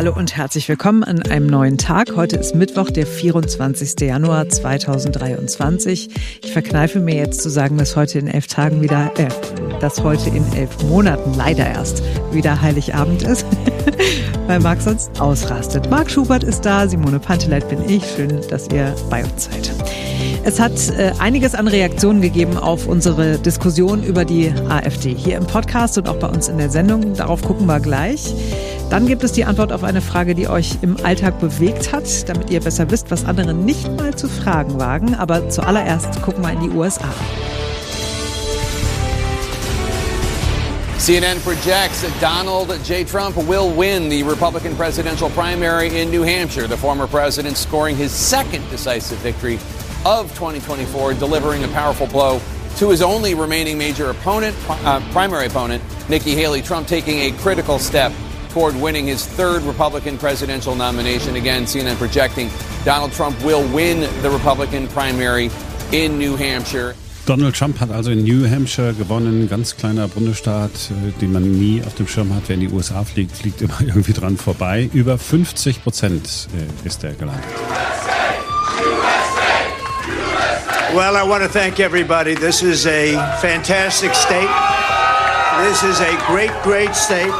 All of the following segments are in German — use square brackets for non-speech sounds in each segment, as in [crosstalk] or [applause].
Hallo und herzlich willkommen an einem neuen Tag. Heute ist Mittwoch, der 24. Januar 2023. Ich verkneife mir jetzt zu sagen, dass heute in elf Tagen wieder, äh, dass heute in elf Monaten leider erst wieder Heiligabend ist, [laughs] weil Marc sonst ausrastet. Marc Schubert ist da, Simone Panteleit bin ich. Schön, dass ihr bei uns seid. Es hat äh, einiges an Reaktionen gegeben auf unsere Diskussion über die AfD hier im Podcast und auch bei uns in der Sendung. Darauf gucken wir gleich. Dann gibt es die Antwort auf eine Frage, die euch im Alltag bewegt hat, damit ihr besser wisst, was andere nicht mal zu fragen wagen. Aber zuallererst gucken wir in die USA. CNN projects that Donald J. Trump will win the Republican presidential primary in New Hampshire. The former president scoring his second decisive victory of 2024, delivering a powerful blow to his only remaining major opponent, uh, primary opponent, Nikki Haley. Trump taking a critical step toward winning his third Republican presidential nomination. Again, CNN projecting Donald Trump will win the Republican primary in New Hampshire. Donald Trump hat also in New Hampshire gewonnen, ganz kleiner Bundesstaat, äh, den man nie auf dem Schirm hat. Wer in die USA fliegt, fliegt [laughs] immer irgendwie dran vorbei. Über 50 Prozent äh, ist er gelandet. Well, I want to thank everybody. This is a fantastic state. This is a great, great state.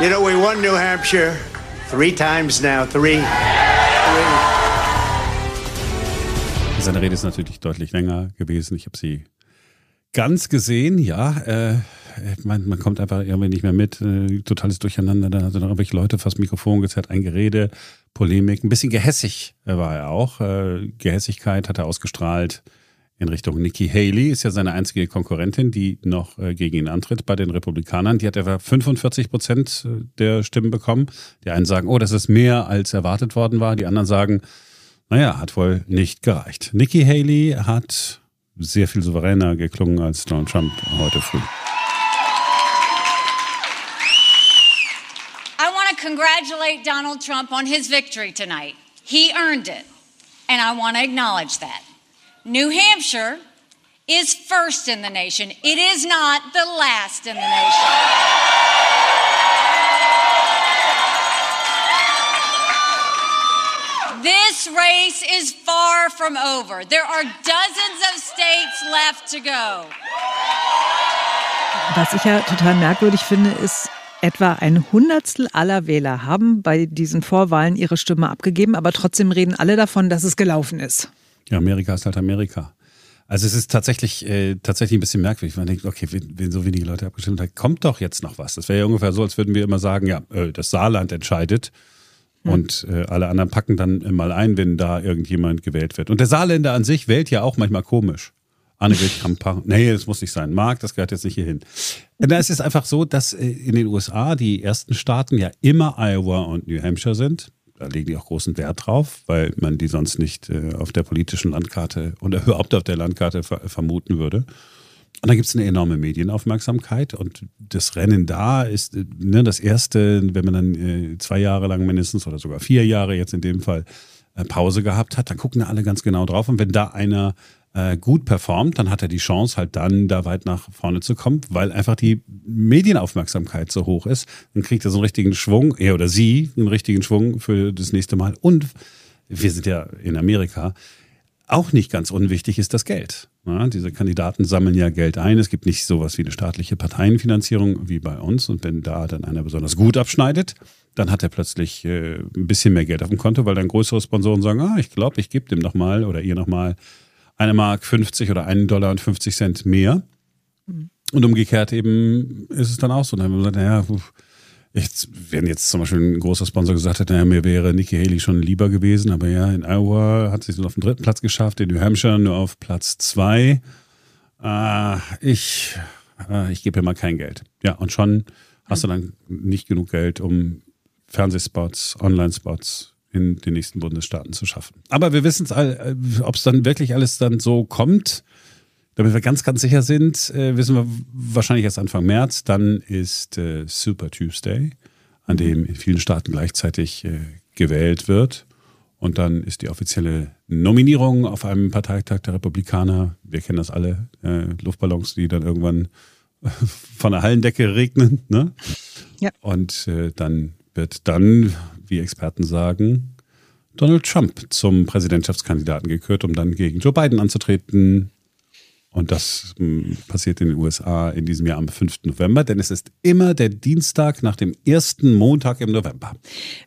You know, we won New Hampshire three times now. Three. Three. Seine Rede ist natürlich deutlich länger gewesen. Ich habe sie ganz gesehen, ja. Äh, man, man kommt einfach irgendwie nicht mehr mit. Äh, totales Durcheinander. Da hat er noch irgendwelche Leute fast Mikrofon gezerrt, ein Gerede, Polemik. Ein bisschen gehässig war er auch. Äh, Gehässigkeit hat er ausgestrahlt in Richtung Nikki Haley, ist ja seine einzige Konkurrentin, die noch äh, gegen ihn antritt bei den Republikanern. Die hat etwa 45 Prozent äh, der Stimmen bekommen. Die einen sagen, oh, das ist mehr als erwartet worden war. Die anderen sagen, naja, hat wohl nicht gereicht. Nikki Haley hat sehr viel souveräner geklungen als Donald Trump heute früh. I want to congratulate Donald Trump on his victory tonight. He earned it, and I want to acknowledge that. New Hampshire is first in the nation. It is not the last in the nation. This race is far from over. There are dozens of states left to go. Was ich ja total merkwürdig finde, ist, etwa ein Hundertstel aller Wähler haben bei diesen Vorwahlen ihre Stimme abgegeben, aber trotzdem reden alle davon, dass es gelaufen ist. Ja, Amerika ist halt Amerika. Also es ist tatsächlich, äh, tatsächlich ein bisschen merkwürdig. Man denkt, okay, wenn, wenn so wenige Leute abgestimmt haben, kommt doch jetzt noch was. Das wäre ja ungefähr so, als würden wir immer sagen, ja, äh, das Saarland entscheidet. Hm. Und äh, alle anderen packen dann mal ein, wenn da irgendjemand gewählt wird. Und der Saarländer an sich wählt ja auch manchmal komisch. Annegret [laughs] Kramp, nee, das muss nicht sein. Marc, das gehört jetzt nicht hierhin. Es ist einfach so, dass äh, in den USA die ersten Staaten ja immer Iowa und New Hampshire sind da legen die auch großen Wert drauf, weil man die sonst nicht äh, auf der politischen Landkarte oder [laughs] überhaupt auf der Landkarte ver vermuten würde. Und da gibt es eine enorme Medienaufmerksamkeit und das Rennen da ist äh, ne, das erste, wenn man dann äh, zwei Jahre lang mindestens oder sogar vier Jahre jetzt in dem Fall äh, Pause gehabt hat, dann gucken da alle ganz genau drauf und wenn da einer äh, gut performt, dann hat er die Chance, halt dann da weit nach vorne zu kommen, weil einfach die Medienaufmerksamkeit so hoch ist. Dann kriegt er so einen richtigen Schwung, er oder sie einen richtigen Schwung für das nächste Mal. Und wir sind ja in Amerika. Auch nicht ganz unwichtig ist das Geld. Ja, diese Kandidaten sammeln ja Geld ein. Es gibt nicht sowas wie eine staatliche Parteienfinanzierung wie bei uns. Und wenn da dann einer besonders gut abschneidet, dann hat er plötzlich äh, ein bisschen mehr Geld auf dem Konto, weil dann größere Sponsoren sagen, ah, ich glaube, ich gebe dem noch mal oder ihr noch mal eine Mark 50 oder einen Dollar und 50 Cent mehr. Und umgekehrt eben ist es dann auch so. Dann haben wir gesagt, naja, jetzt, wenn jetzt zum Beispiel ein großer Sponsor gesagt hätte, naja, mir wäre Nikki Haley schon lieber gewesen, aber ja, in Iowa hat sie es auf den dritten Platz geschafft, in New Hampshire nur auf Platz zwei. Äh, ich, äh, ich gebe ihr mal kein Geld. Ja, und schon hast du dann nicht genug Geld, um Fernsehspots, Online-Spots, in den nächsten Bundesstaaten zu schaffen. Aber wir wissen es, äh, ob es dann wirklich alles dann so kommt. Damit wir ganz, ganz sicher sind, äh, wissen wir wahrscheinlich erst Anfang März. Dann ist äh, Super Tuesday, an dem in vielen Staaten gleichzeitig äh, gewählt wird. Und dann ist die offizielle Nominierung auf einem Parteitag der Republikaner. Wir kennen das alle, äh, Luftballons, die dann irgendwann [laughs] von der Hallendecke regnen. Ne? Ja. Und äh, dann wird dann, wie Experten sagen, Donald Trump zum Präsidentschaftskandidaten gekürt, um dann gegen Joe Biden anzutreten. Und das hm, passiert in den USA in diesem Jahr am 5. November, denn es ist immer der Dienstag nach dem ersten Montag im November.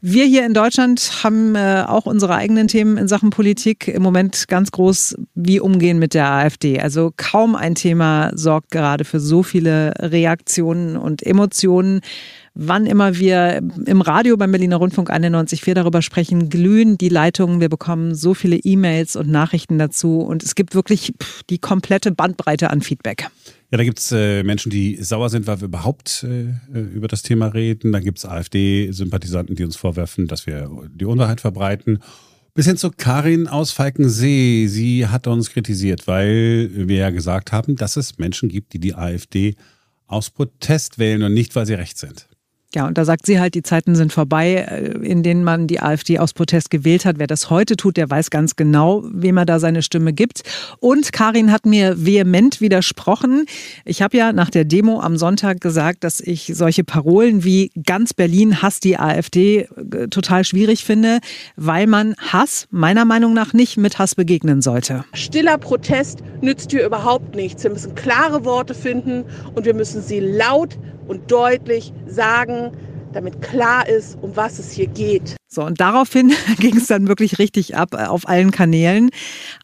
Wir hier in Deutschland haben äh, auch unsere eigenen Themen in Sachen Politik. Im Moment ganz groß, wie umgehen mit der AfD. Also kaum ein Thema sorgt gerade für so viele Reaktionen und Emotionen wann immer wir im Radio beim Berliner Rundfunk 91.4 darüber sprechen, glühen die Leitungen. Wir bekommen so viele E-Mails und Nachrichten dazu und es gibt wirklich die komplette Bandbreite an Feedback. Ja, da gibt es äh, Menschen, die sauer sind, weil wir überhaupt äh, äh über das Thema reden. Da gibt es AfD-Sympathisanten, die uns vorwerfen, dass wir die Unwahrheit verbreiten. Bis hin zu Karin aus Falkensee. Sie hat uns kritisiert, weil wir ja gesagt haben, dass es Menschen gibt, die die AfD aus Protest wählen und nicht, weil sie recht sind. Ja, und da sagt sie halt, die Zeiten sind vorbei, äh, in denen man die AfD aus Protest gewählt hat. Wer das heute tut, der weiß ganz genau, wem er da seine Stimme gibt. Und Karin hat mir vehement widersprochen. Ich habe ja nach der Demo am Sonntag gesagt, dass ich solche Parolen wie ganz Berlin hasst die AfD äh, total schwierig finde, weil man Hass meiner Meinung nach nicht mit Hass begegnen sollte. Stiller Protest nützt hier überhaupt nichts. Wir müssen klare Worte finden und wir müssen sie laut und deutlich sagen, damit klar ist, um was es hier geht. So, und daraufhin [laughs] ging es dann wirklich richtig ab äh, auf allen Kanälen.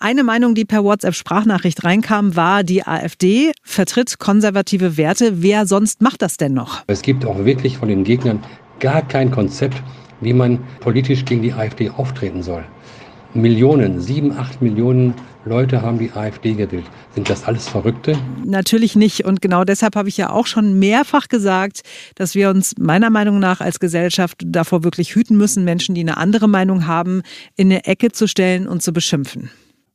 Eine Meinung, die per WhatsApp-Sprachnachricht reinkam, war, die AfD vertritt konservative Werte. Wer sonst macht das denn noch? Es gibt auch wirklich von den Gegnern gar kein Konzept, wie man politisch gegen die AfD auftreten soll. Millionen, sieben, acht Millionen Leute haben die AfD gewählt. Sind das alles Verrückte? Natürlich nicht. Und genau deshalb habe ich ja auch schon mehrfach gesagt, dass wir uns meiner Meinung nach als Gesellschaft davor wirklich hüten müssen, Menschen, die eine andere Meinung haben, in eine Ecke zu stellen und zu beschimpfen.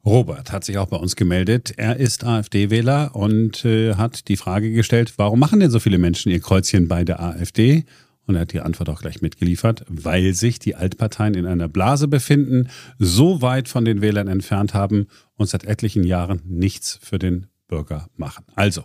Robert hat sich auch bei uns gemeldet. Er ist AfD-Wähler und äh, hat die Frage gestellt, warum machen denn so viele Menschen ihr Kreuzchen bei der AfD? Und er hat die Antwort auch gleich mitgeliefert, weil sich die Altparteien in einer Blase befinden, so weit von den Wählern entfernt haben und seit etlichen Jahren nichts für den Bürger machen. Also,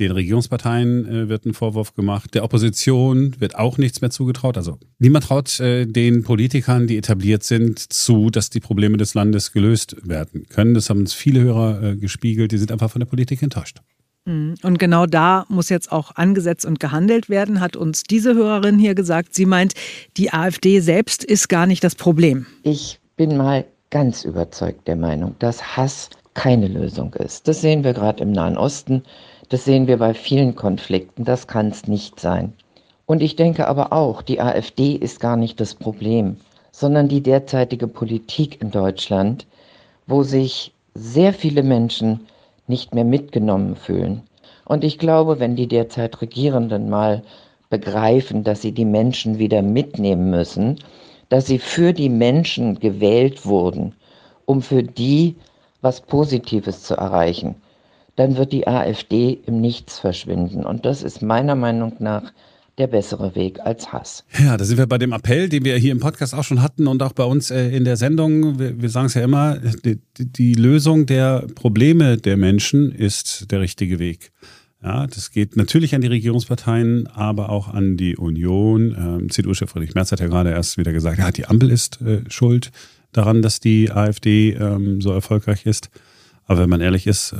den Regierungsparteien äh, wird ein Vorwurf gemacht, der Opposition wird auch nichts mehr zugetraut. Also niemand traut äh, den Politikern, die etabliert sind, zu, dass die Probleme des Landes gelöst werden können. Das haben uns viele Hörer äh, gespiegelt, die sind einfach von der Politik enttäuscht. Mhm. Und genau da muss jetzt auch angesetzt und gehandelt werden, hat uns diese Hörerin hier gesagt. Sie meint, die AfD selbst ist gar nicht das Problem. Ich bin mal ganz überzeugt der Meinung, dass Hass keine Lösung ist. Das sehen wir gerade im Nahen Osten, das sehen wir bei vielen Konflikten, das kann es nicht sein. Und ich denke aber auch, die AfD ist gar nicht das Problem, sondern die derzeitige Politik in Deutschland, wo sich sehr viele Menschen nicht mehr mitgenommen fühlen. Und ich glaube, wenn die derzeit Regierenden mal begreifen, dass sie die Menschen wieder mitnehmen müssen, dass sie für die Menschen gewählt wurden, um für die was Positives zu erreichen, dann wird die AfD im Nichts verschwinden. Und das ist meiner Meinung nach der bessere Weg als Hass. Ja, da sind wir bei dem Appell, den wir hier im Podcast auch schon hatten und auch bei uns äh, in der Sendung. Wir, wir sagen es ja immer, die, die, Lösung der Probleme der Menschen ist der richtige Weg. Ja, das geht natürlich an die Regierungsparteien, aber auch an die Union. Ähm, CDU-Chef Friedrich Merz hat ja gerade erst wieder gesagt, ja, die Ampel ist äh, schuld daran, dass die AfD ähm, so erfolgreich ist. Aber wenn man ehrlich ist, äh,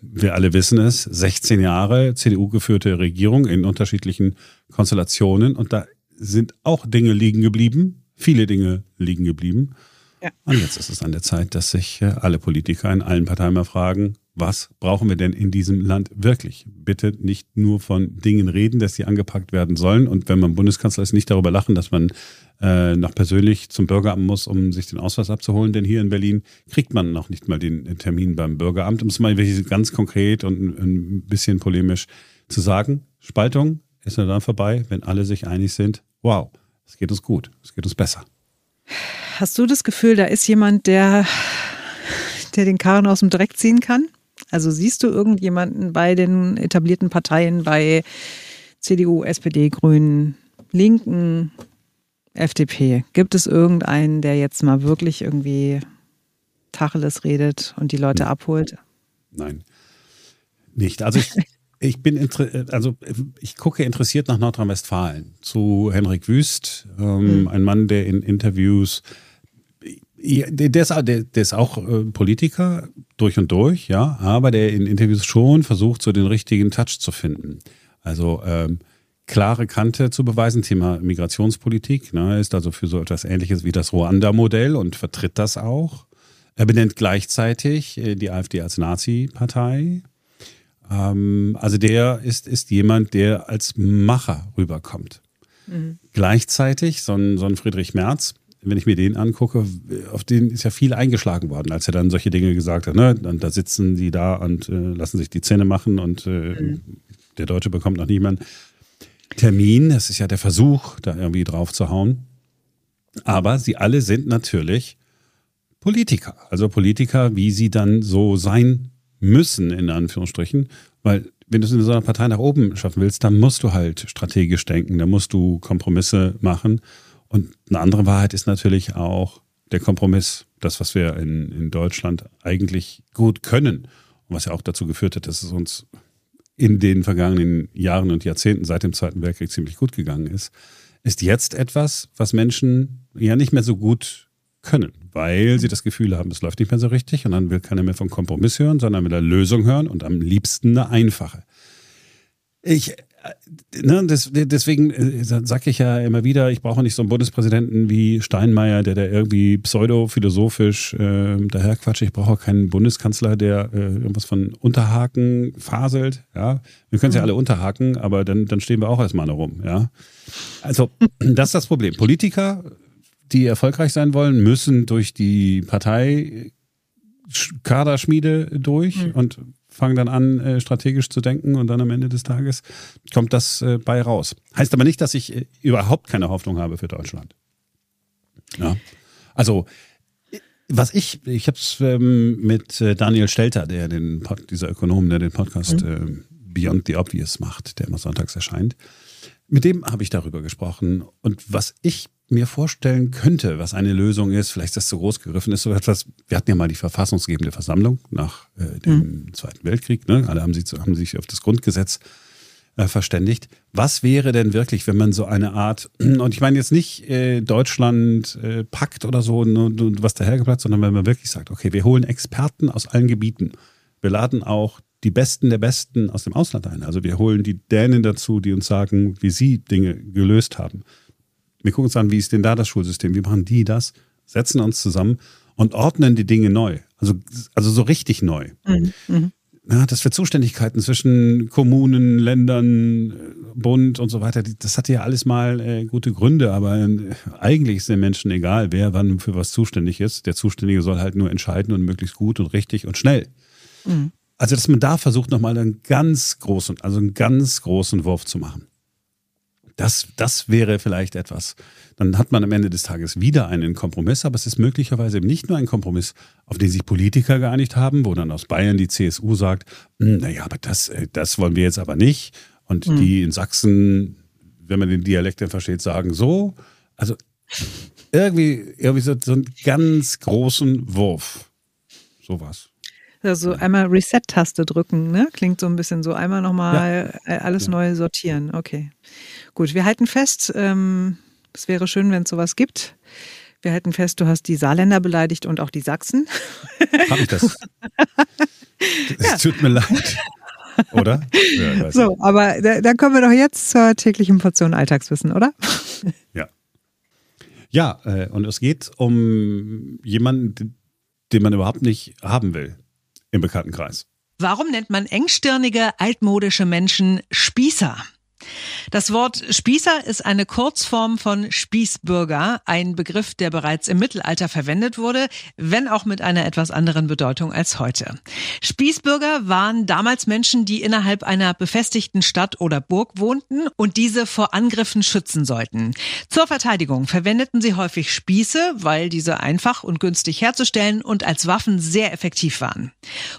wir alle wissen es, 16 Jahre CDU-geführte Regierung in unterschiedlichen Konstellationen und da sind auch Dinge liegen geblieben, viele Dinge liegen geblieben. Ja. Und jetzt ist es an der Zeit, dass sich äh, alle Politiker in allen Parteien mal fragen, was brauchen wir denn in diesem Land wirklich? Bitte nicht nur von Dingen reden, dass sie angepackt werden sollen. Und wenn man Bundeskanzler ist, nicht darüber lachen, dass man äh, noch persönlich zum Bürgeramt muss, um sich den Ausweis abzuholen. Denn hier in Berlin kriegt man noch nicht mal den Termin beim Bürgeramt. Um es mal ganz konkret und ein bisschen polemisch zu sagen, Spaltung ist nur dann vorbei, wenn alle sich einig sind, wow, es geht uns gut, es geht uns besser. Hast du das Gefühl, da ist jemand, der, der den Karren aus dem Dreck ziehen kann? Also siehst du irgendjemanden bei den etablierten Parteien, bei CDU, SPD, Grünen, Linken, FDP? Gibt es irgendeinen, der jetzt mal wirklich irgendwie Tacheles redet und die Leute abholt? Nein, nicht. Also ich, [laughs] Ich bin also ich gucke interessiert nach Nordrhein-Westfalen zu Henrik Wüst, ähm, mhm. ein Mann, der in Interviews der ist, der, ist auch äh, Politiker durch und durch, ja, aber der in Interviews schon versucht, so den richtigen Touch zu finden. Also ähm, klare Kante zu beweisen, Thema Migrationspolitik, ne, ist also für so etwas ähnliches wie das Ruanda-Modell und vertritt das auch. Er benennt gleichzeitig äh, die AfD als Nazi-Partei. Ähm, also der ist, ist jemand, der als Macher rüberkommt. Mhm. Gleichzeitig so ein, so ein Friedrich Merz, wenn ich mir den angucke, auf den ist ja viel eingeschlagen worden, als er dann solche Dinge gesagt hat. Ne? Und da sitzen die da und äh, lassen sich die Zähne machen und äh, mhm. der Deutsche bekommt noch niemanden. Termin, das ist ja der Versuch, da irgendwie drauf zu hauen. Aber sie alle sind natürlich Politiker. Also Politiker, wie sie dann so sein müssen, in Anführungsstrichen. Weil wenn du es in so einer Partei nach oben schaffen willst, dann musst du halt strategisch denken, dann musst du Kompromisse machen. Und eine andere Wahrheit ist natürlich auch der Kompromiss, das, was wir in, in Deutschland eigentlich gut können und was ja auch dazu geführt hat, dass es uns in den vergangenen Jahren und Jahrzehnten seit dem Zweiten Weltkrieg ziemlich gut gegangen ist, ist jetzt etwas, was Menschen ja nicht mehr so gut können, weil sie das Gefühl haben, es läuft nicht mehr so richtig und dann will keiner mehr von Kompromiss hören, sondern will eine Lösung hören und am liebsten eine einfache. Ich ne, das, deswegen äh, sage ich ja immer wieder, ich brauche nicht so einen Bundespräsidenten wie Steinmeier, der da irgendwie pseudophilosophisch äh, daherquatscht. Ich brauche keinen Bundeskanzler, der äh, irgendwas von Unterhaken faselt. Ja, wir können es ja mhm. alle unterhaken, aber dann, dann stehen wir auch erstmal noch rum. Ja, also [clears throat] das ist das Problem. Politiker, die erfolgreich sein wollen, müssen durch die Partei Kaderschmiede durch mhm. und fangen dann an, äh, strategisch zu denken und dann am Ende des Tages kommt das äh, bei raus. Heißt aber nicht, dass ich äh, überhaupt keine Hoffnung habe für Deutschland. Ja. Also was ich, ich habe es ähm, mit äh, Daniel Stelter, der den dieser Ökonom, der den Podcast mhm. äh, Beyond the Obvious macht, der immer sonntags erscheint. Mit dem habe ich darüber gesprochen. Und was ich mir vorstellen könnte, was eine Lösung ist, vielleicht ist das zu groß gegriffen, ist so etwas, wir hatten ja mal die verfassungsgebende Versammlung nach äh, dem mhm. Zweiten Weltkrieg, ne? alle haben sich, haben sich auf das Grundgesetz äh, verständigt. Was wäre denn wirklich, wenn man so eine Art, [clears throat] und ich meine jetzt nicht äh, Deutschland äh, packt oder so, nur, nur was dahergeplatzt, sondern wenn man wirklich sagt, okay, wir holen Experten aus allen Gebieten, wir laden auch die Besten der Besten aus dem Ausland ein. Also wir holen die Dänen dazu, die uns sagen, wie sie Dinge gelöst haben. Wir gucken uns an, wie ist denn da das Schulsystem? Wie machen die das? Setzen uns zusammen und ordnen die Dinge neu. Also, also so richtig neu. Mhm. mhm. Ja, dass wir Zuständigkeiten zwischen Kommunen, Ländern, Bund und so weiter, das hatte ja alles mal äh, gute Gründe, aber äh, eigentlich ist den Menschen egal, wer wann für was zuständig ist. Der Zuständige soll halt nur entscheiden und möglichst gut und richtig und schnell. Mhm. Also, dass man da versucht, nochmal einen ganz großen, also einen ganz großen Wurf zu machen. Das, das wäre vielleicht etwas. Dann hat man am Ende des Tages wieder einen Kompromiss, aber es ist möglicherweise eben nicht nur ein Kompromiss, auf den sich Politiker geeinigt haben, wo dann aus Bayern die CSU sagt, hm, naja, aber das, äh, das wollen wir jetzt aber nicht. Und mhm. die in Sachsen, wenn man den Dialekt dann versteht, sagen so. Also irgendwie, irgendwie so, so einen ganz großen Wurf. Sowas. Also einmal Reset-Taste drücken, ne? Klingt so ein bisschen so. Einmal nochmal ja. Äh, alles ja. neu sortieren. Okay. Gut, wir halten fest, ähm, es wäre schön, wenn es sowas gibt. Wir halten fest, du hast die Saarländer beleidigt und auch die Sachsen. Habe ich das? [laughs] Es ja. tut mir leid. Oder? Ja, so, nicht. aber da, dann kommen wir doch jetzt zur täglichen Portion Alltagswissen, oder? Ja. Ja, äh, und es geht um jemanden, den man überhaupt nicht haben will im Bekanntenkreis. Warum nennt man engstirnige, altmodische Menschen Spießer? Das Wort Spießer ist eine Kurzform von Spießbürger, ein Begriff, der bereits im Mittelalter verwendet wurde, wenn auch mit einer etwas anderen Bedeutung als heute. Spießbürger waren damals Menschen, die innerhalb einer befestigten Stadt oder Burg wohnten und diese vor Angriffen schützen sollten. Zur Verteidigung verwendeten sie häufig Spieße, weil diese einfach und günstig herzustellen und als Waffen sehr effektiv waren.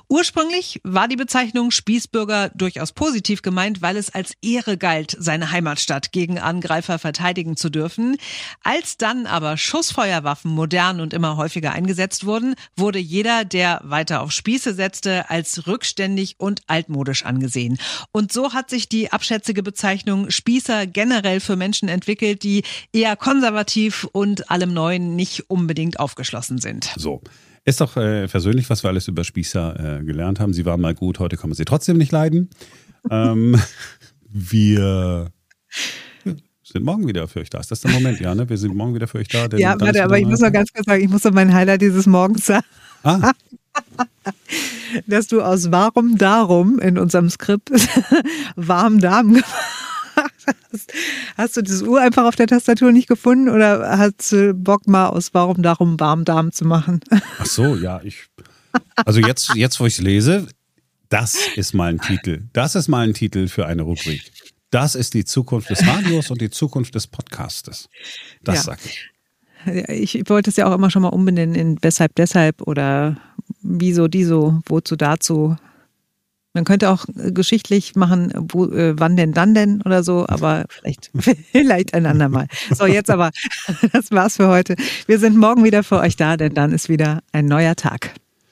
Ursprünglich war die Bezeichnung Spießbürger durchaus positiv gemeint, weil es als Ehre galt, sein seine Heimatstadt gegen Angreifer verteidigen zu dürfen. Als dann aber Schussfeuerwaffen modern und immer häufiger eingesetzt wurden, wurde jeder, der weiter auf Spieße setzte, als rückständig und altmodisch angesehen. Und so hat sich die abschätzige Bezeichnung Spießer generell für Menschen entwickelt, die eher konservativ und allem Neuen nicht unbedingt aufgeschlossen sind. So. Ist doch äh, versöhnlich, was wir alles über Spießer äh, gelernt haben. Sie waren mal gut, heute kann man sie trotzdem nicht leiden. ähm, [laughs] wir sind morgen wieder für euch da. Ist das der Moment? Ja, ne? Wir sind morgen wieder für euch da. ja, warte, aber ich muss noch ganz kurz sagen, ich muss noch mein Highlight dieses Morgens sagen. Ah. [laughs] Dass du aus Warum Darum in unserem Skript [laughs] Warm Darm [laughs] gemacht hast. Hast du das U einfach auf der Tastatur nicht gefunden oder hast du Bock mal aus Warum Darum Warm Darm zu machen? Ach so, ja, ich. Also jetzt, jetzt wo ich es lese, das ist mal ein Titel. Das ist mal ein Titel für eine Rubrik. Das ist die Zukunft des Radios und die Zukunft des Podcastes. Das ja. sag ich. Ich wollte es ja auch immer schon mal umbenennen in Weshalb, Deshalb oder Wieso, Diso, Wozu, Dazu. Man könnte auch äh, geschichtlich machen, wo, äh, wann denn, dann denn oder so, aber vielleicht, [laughs] vielleicht ein andermal. So, jetzt aber, [laughs] das war's für heute. Wir sind morgen wieder für euch da, denn dann ist wieder ein neuer Tag.